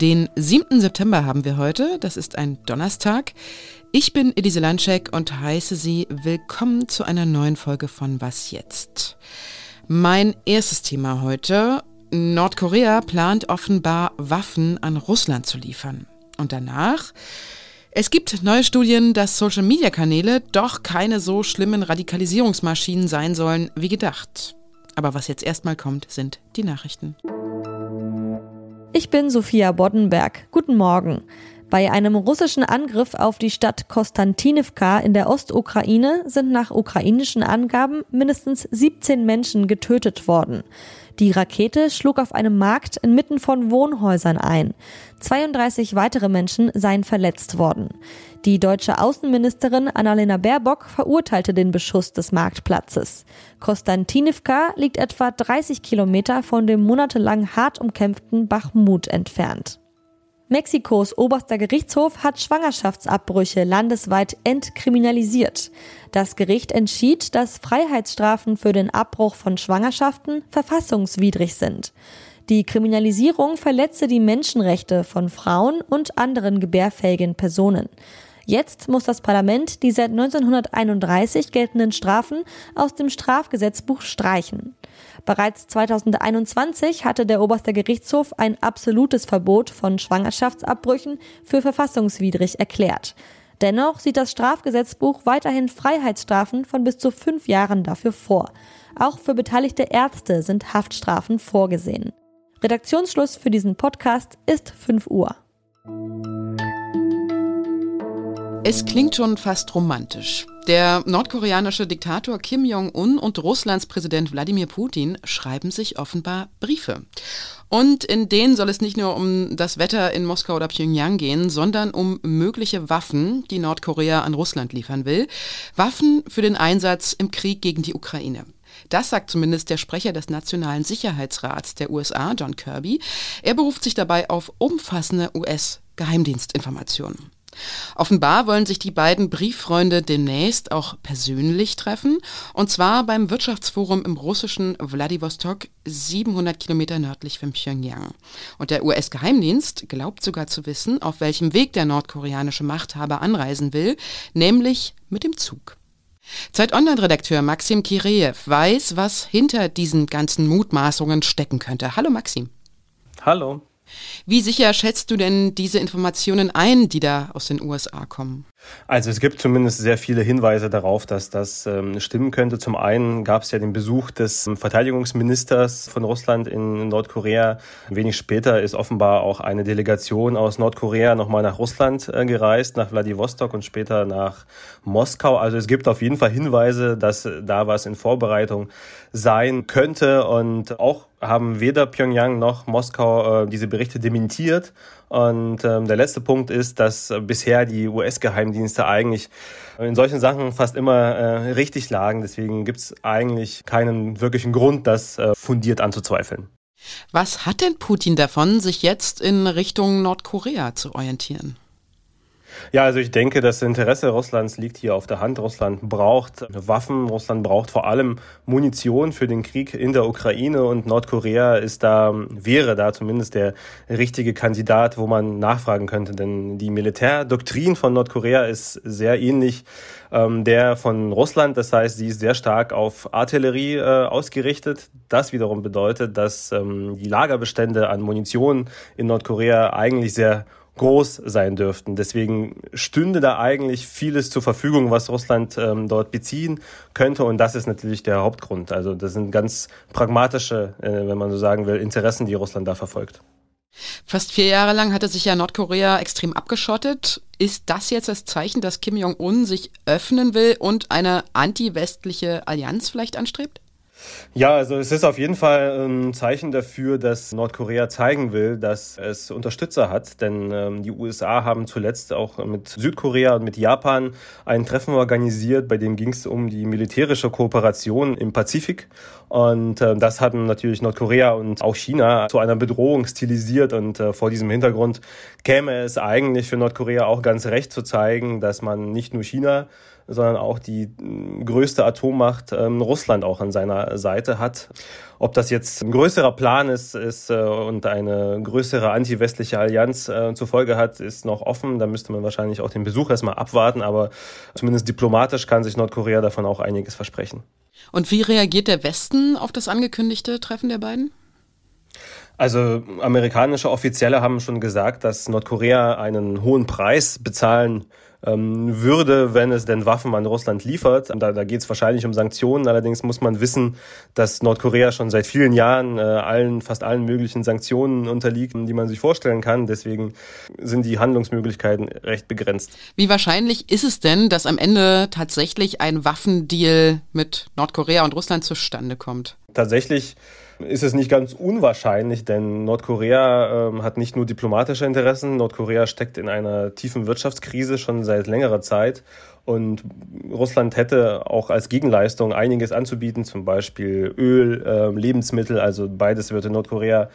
Den 7. September haben wir heute, das ist ein Donnerstag. Ich bin Elise Landschek und heiße Sie willkommen zu einer neuen Folge von Was jetzt? Mein erstes Thema heute. Nordkorea plant offenbar Waffen an Russland zu liefern. Und danach es gibt neue Studien, dass Social-Media-Kanäle doch keine so schlimmen Radikalisierungsmaschinen sein sollen wie gedacht. Aber was jetzt erstmal kommt, sind die Nachrichten. Ich bin Sophia Boddenberg. Guten Morgen. Bei einem russischen Angriff auf die Stadt Konstantinivka in der Ostukraine sind nach ukrainischen Angaben mindestens 17 Menschen getötet worden. Die Rakete schlug auf einem Markt inmitten von Wohnhäusern ein. 32 weitere Menschen seien verletzt worden. Die deutsche Außenministerin Annalena Baerbock verurteilte den Beschuss des Marktplatzes. Konstantinivka liegt etwa 30 Kilometer von dem monatelang hart umkämpften Bachmut entfernt. Mexikos oberster Gerichtshof hat Schwangerschaftsabbrüche landesweit entkriminalisiert. Das Gericht entschied, dass Freiheitsstrafen für den Abbruch von Schwangerschaften verfassungswidrig sind. Die Kriminalisierung verletze die Menschenrechte von Frauen und anderen gebärfähigen Personen. Jetzt muss das Parlament die seit 1931 geltenden Strafen aus dem Strafgesetzbuch streichen. Bereits 2021 hatte der oberste Gerichtshof ein absolutes Verbot von Schwangerschaftsabbrüchen für verfassungswidrig erklärt. Dennoch sieht das Strafgesetzbuch weiterhin Freiheitsstrafen von bis zu fünf Jahren dafür vor. Auch für beteiligte Ärzte sind Haftstrafen vorgesehen. Redaktionsschluss für diesen Podcast ist 5 Uhr. Es klingt schon fast romantisch. Der nordkoreanische Diktator Kim Jong-un und Russlands Präsident Wladimir Putin schreiben sich offenbar Briefe. Und in denen soll es nicht nur um das Wetter in Moskau oder Pyongyang gehen, sondern um mögliche Waffen, die Nordkorea an Russland liefern will. Waffen für den Einsatz im Krieg gegen die Ukraine. Das sagt zumindest der Sprecher des Nationalen Sicherheitsrats der USA, John Kirby. Er beruft sich dabei auf umfassende US-Geheimdienstinformationen. Offenbar wollen sich die beiden Brieffreunde demnächst auch persönlich treffen, und zwar beim Wirtschaftsforum im russischen Wladiwostok, 700 Kilometer nördlich von Pyongyang. Und der US-Geheimdienst glaubt sogar zu wissen, auf welchem Weg der nordkoreanische Machthaber anreisen will, nämlich mit dem Zug. Zeit Online-Redakteur Maxim Kireev weiß, was hinter diesen ganzen Mutmaßungen stecken könnte. Hallo Maxim. Hallo. Wie sicher schätzt du denn diese Informationen ein, die da aus den USA kommen? Also es gibt zumindest sehr viele Hinweise darauf, dass das ähm, stimmen könnte. Zum einen gab es ja den Besuch des ähm, Verteidigungsministers von Russland in Nordkorea. Wenig später ist offenbar auch eine Delegation aus Nordkorea nochmal nach Russland äh, gereist, nach Vladivostok und später nach Moskau. Also es gibt auf jeden Fall Hinweise, dass da was in Vorbereitung sein könnte. Und auch haben weder Pyongyang noch Moskau äh, diese Berichte dementiert. Und ähm, der letzte Punkt ist, dass bisher die US-Geheimdienste eigentlich in solchen Sachen fast immer äh, richtig lagen. Deswegen gibt es eigentlich keinen wirklichen Grund, das äh, fundiert anzuzweifeln. Was hat denn Putin davon, sich jetzt in Richtung Nordkorea zu orientieren? Ja, also ich denke, das Interesse Russlands liegt hier auf der Hand. Russland braucht Waffen, Russland braucht vor allem Munition für den Krieg in der Ukraine und Nordkorea ist da, wäre da zumindest der richtige Kandidat, wo man nachfragen könnte. Denn die Militärdoktrin von Nordkorea ist sehr ähnlich ähm, der von Russland. Das heißt, sie ist sehr stark auf Artillerie äh, ausgerichtet. Das wiederum bedeutet, dass ähm, die Lagerbestände an Munition in Nordkorea eigentlich sehr groß sein dürften. Deswegen stünde da eigentlich vieles zur Verfügung, was Russland ähm, dort beziehen könnte. Und das ist natürlich der Hauptgrund. Also das sind ganz pragmatische, äh, wenn man so sagen will, Interessen, die Russland da verfolgt. Fast vier Jahre lang hatte sich ja Nordkorea extrem abgeschottet. Ist das jetzt das Zeichen, dass Kim Jong-un sich öffnen will und eine anti-westliche Allianz vielleicht anstrebt? Ja, also es ist auf jeden Fall ein Zeichen dafür, dass Nordkorea zeigen will, dass es Unterstützer hat. Denn ähm, die USA haben zuletzt auch mit Südkorea und mit Japan ein Treffen organisiert, bei dem ging es um die militärische Kooperation im Pazifik. Und äh, das hatten natürlich Nordkorea und auch China zu einer Bedrohung stilisiert. Und äh, vor diesem Hintergrund käme es eigentlich für Nordkorea auch ganz recht zu zeigen, dass man nicht nur China sondern auch die größte Atommacht ähm, Russland auch an seiner Seite hat. Ob das jetzt ein größerer Plan ist, ist äh, und eine größere anti-westliche Allianz äh, zur Folge hat, ist noch offen. Da müsste man wahrscheinlich auch den Besuch erstmal abwarten, aber zumindest diplomatisch kann sich Nordkorea davon auch einiges versprechen. Und wie reagiert der Westen auf das angekündigte Treffen der beiden? Also amerikanische Offizielle haben schon gesagt, dass Nordkorea einen hohen Preis bezahlen ähm, würde, wenn es denn Waffen an Russland liefert. Da, da geht es wahrscheinlich um Sanktionen. Allerdings muss man wissen, dass Nordkorea schon seit vielen Jahren äh, allen, fast allen möglichen Sanktionen unterliegt, die man sich vorstellen kann. Deswegen sind die Handlungsmöglichkeiten recht begrenzt. Wie wahrscheinlich ist es denn, dass am Ende tatsächlich ein Waffendeal mit Nordkorea und Russland zustande kommt? Tatsächlich ist es nicht ganz unwahrscheinlich, denn Nordkorea ähm, hat nicht nur diplomatische Interessen, Nordkorea steckt in einer tiefen Wirtschaftskrise schon seit längerer Zeit. Und Russland hätte auch als Gegenleistung einiges anzubieten, zum Beispiel Öl, äh, Lebensmittel, also beides wird in Nordkorea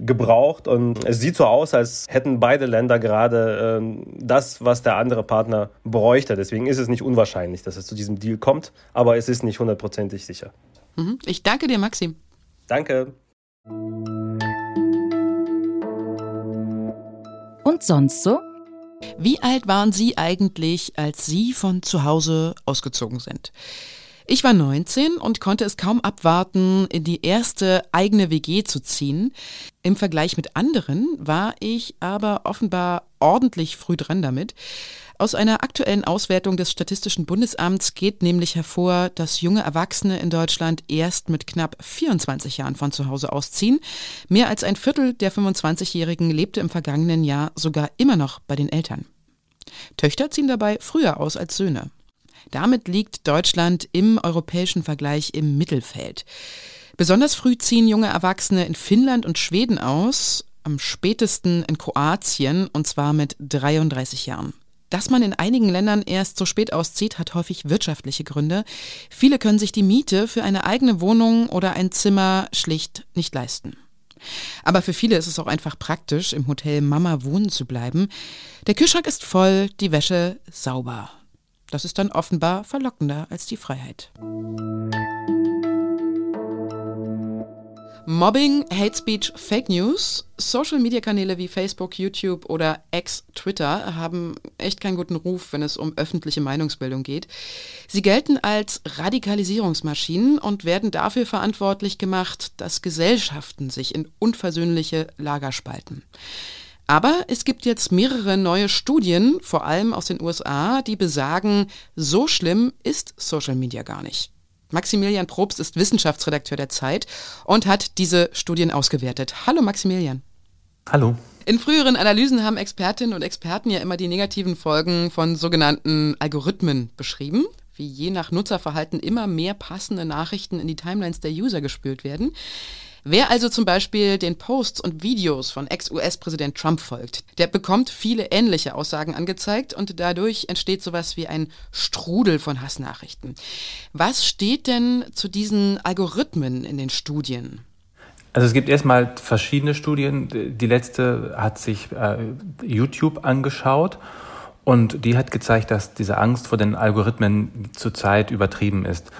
gebraucht. Und es sieht so aus, als hätten beide Länder gerade äh, das, was der andere Partner bräuchte. Deswegen ist es nicht unwahrscheinlich, dass es zu diesem Deal kommt, aber es ist nicht hundertprozentig sicher. Mhm. Ich danke dir, Maxim. Danke. Und sonst so? Wie alt waren Sie eigentlich, als Sie von zu Hause ausgezogen sind? Ich war 19 und konnte es kaum abwarten, in die erste eigene WG zu ziehen. Im Vergleich mit anderen war ich aber offenbar ordentlich früh dran damit. Aus einer aktuellen Auswertung des Statistischen Bundesamts geht nämlich hervor, dass junge Erwachsene in Deutschland erst mit knapp 24 Jahren von zu Hause ausziehen. Mehr als ein Viertel der 25-Jährigen lebte im vergangenen Jahr sogar immer noch bei den Eltern. Töchter ziehen dabei früher aus als Söhne. Damit liegt Deutschland im europäischen Vergleich im Mittelfeld. Besonders früh ziehen junge Erwachsene in Finnland und Schweden aus, am spätesten in Kroatien und zwar mit 33 Jahren. Dass man in einigen Ländern erst so spät auszieht, hat häufig wirtschaftliche Gründe. Viele können sich die Miete für eine eigene Wohnung oder ein Zimmer schlicht nicht leisten. Aber für viele ist es auch einfach praktisch, im Hotel Mama wohnen zu bleiben. Der Kühlschrank ist voll, die Wäsche sauber. Das ist dann offenbar verlockender als die Freiheit. Mobbing, Hate Speech, Fake News. Social-Media-Kanäle wie Facebook, YouTube oder Ex-Twitter haben echt keinen guten Ruf, wenn es um öffentliche Meinungsbildung geht. Sie gelten als Radikalisierungsmaschinen und werden dafür verantwortlich gemacht, dass Gesellschaften sich in unversöhnliche Lager spalten. Aber es gibt jetzt mehrere neue Studien, vor allem aus den USA, die besagen, so schlimm ist Social Media gar nicht. Maximilian Probst ist Wissenschaftsredakteur der Zeit und hat diese Studien ausgewertet. Hallo Maximilian. Hallo. In früheren Analysen haben Expertinnen und Experten ja immer die negativen Folgen von sogenannten Algorithmen beschrieben, wie je nach Nutzerverhalten immer mehr passende Nachrichten in die Timelines der User gespült werden. Wer also zum Beispiel den Posts und Videos von Ex-US-Präsident Trump folgt, der bekommt viele ähnliche Aussagen angezeigt und dadurch entsteht sowas wie ein Strudel von Hassnachrichten. Was steht denn zu diesen Algorithmen in den Studien? Also es gibt erstmal verschiedene Studien. Die letzte hat sich äh, YouTube angeschaut und die hat gezeigt, dass diese Angst vor den Algorithmen zurzeit übertrieben ist.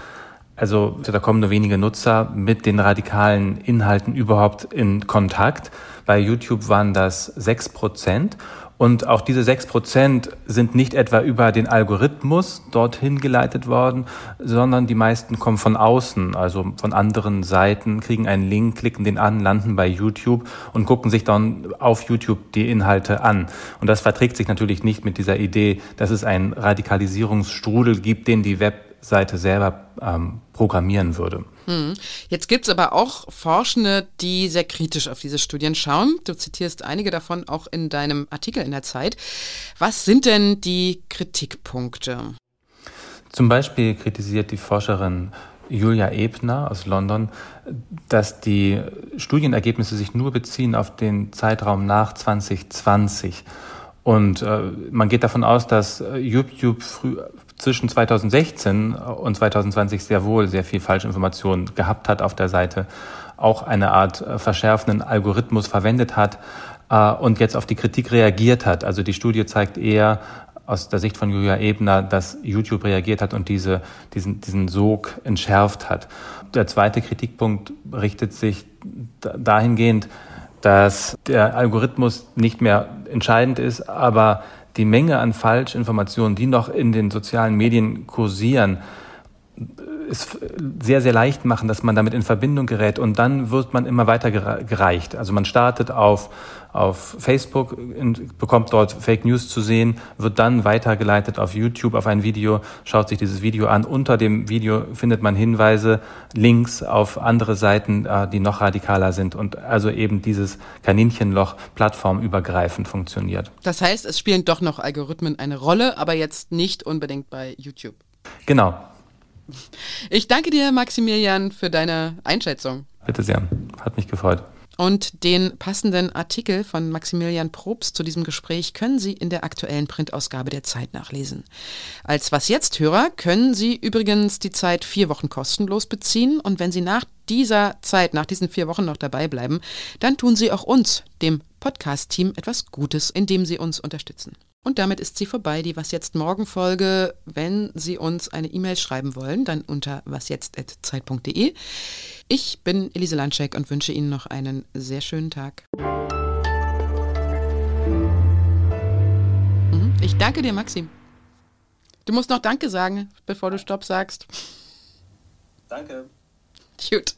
Also da kommen nur wenige Nutzer mit den radikalen Inhalten überhaupt in Kontakt. Bei YouTube waren das sechs Prozent. Und auch diese sechs Prozent sind nicht etwa über den Algorithmus dorthin geleitet worden, sondern die meisten kommen von außen, also von anderen Seiten, kriegen einen Link, klicken den an, landen bei YouTube und gucken sich dann auf YouTube die Inhalte an. Und das verträgt sich natürlich nicht mit dieser Idee, dass es einen Radikalisierungsstrudel gibt, den die Web Seite selber ähm, programmieren würde. Hm. Jetzt gibt es aber auch Forschende, die sehr kritisch auf diese Studien schauen. Du zitierst einige davon auch in deinem Artikel in der Zeit. Was sind denn die Kritikpunkte? Zum Beispiel kritisiert die Forscherin Julia Ebner aus London, dass die Studienergebnisse sich nur beziehen auf den Zeitraum nach 2020. Und äh, man geht davon aus, dass äh, YouTube früh, zwischen 2016 und 2020 sehr wohl sehr viel Falschinformation gehabt hat auf der Seite, auch eine Art äh, verschärfenden Algorithmus verwendet hat äh, und jetzt auf die Kritik reagiert hat. Also die Studie zeigt eher aus der Sicht von Julia Ebner, dass YouTube reagiert hat und diese, diesen, diesen Sog entschärft hat. Der zweite Kritikpunkt richtet sich dahingehend, dass der Algorithmus nicht mehr entscheidend ist, aber die Menge an Falschinformationen, die noch in den sozialen Medien kursieren, es sehr, sehr leicht machen, dass man damit in Verbindung gerät und dann wird man immer weiter gereicht. Also man startet auf, auf Facebook, bekommt dort Fake News zu sehen, wird dann weitergeleitet auf YouTube auf ein Video, schaut sich dieses Video an. Unter dem Video findet man Hinweise, Links auf andere Seiten, äh, die noch radikaler sind und also eben dieses Kaninchenloch plattformübergreifend funktioniert. Das heißt, es spielen doch noch Algorithmen eine Rolle, aber jetzt nicht unbedingt bei YouTube. Genau, ich danke dir, Maximilian, für deine Einschätzung. Bitte sehr. Hat mich gefreut. Und den passenden Artikel von Maximilian Probst zu diesem Gespräch können Sie in der aktuellen Printausgabe der Zeit nachlesen. Als Was jetzt Hörer können Sie übrigens die Zeit vier Wochen kostenlos beziehen und wenn Sie nach dieser Zeit, nach diesen vier Wochen noch dabei bleiben, dann tun Sie auch uns, dem Podcast-Team, etwas Gutes, indem Sie uns unterstützen. Und damit ist sie vorbei, die Was jetzt morgen Folge. Wenn Sie uns eine E-Mail schreiben wollen, dann unter wasjetzt.zeit.de. Ich bin Elise Landscheck und wünsche Ihnen noch einen sehr schönen Tag. Mhm. Ich danke dir, Maxim. Du musst noch Danke sagen, bevor du Stopp sagst. Danke. Gut.